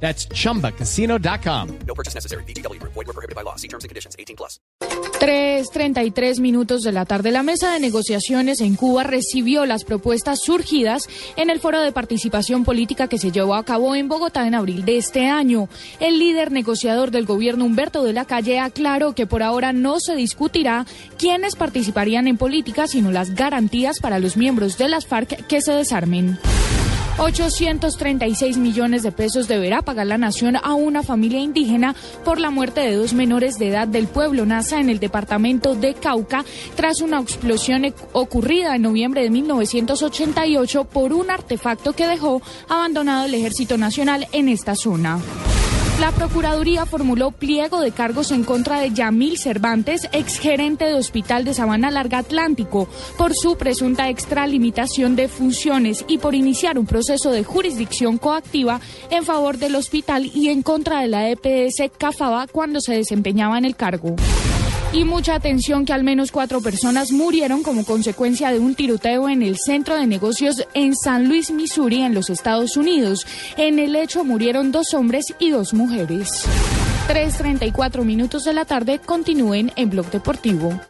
That's chumbacasino.com. No purchase necessary. BGW. Void were prohibited by law. See terms and conditions. 18 plus. 3.33 minutos de la tarde. La mesa de negociaciones en Cuba recibió las propuestas surgidas en el foro de participación política que se llevó a cabo en Bogotá en abril de este año. El líder negociador del gobierno, Humberto de la Calle, aclaró que por ahora no se discutirá quiénes participarían en política, sino las garantías para los miembros de las FARC que se desarmen. 836 millones de pesos deberá pagar la nación a una familia indígena por la muerte de dos menores de edad del pueblo Nasa en el departamento de Cauca tras una explosión ocurrida en noviembre de 1988 por un artefacto que dejó abandonado el Ejército Nacional en esta zona. La Procuraduría formuló pliego de cargos en contra de Yamil Cervantes, exgerente de Hospital de Sabana Larga Atlántico, por su presunta extralimitación de funciones y por iniciar un proceso de jurisdicción coactiva en favor del hospital y en contra de la EPS Cafaba cuando se desempeñaba en el cargo. Y mucha atención que al menos cuatro personas murieron como consecuencia de un tiroteo en el centro de negocios en San Luis, Missouri, en los Estados Unidos. En el hecho murieron dos hombres y dos mujeres. 3.34 minutos de la tarde continúen en Blog Deportivo.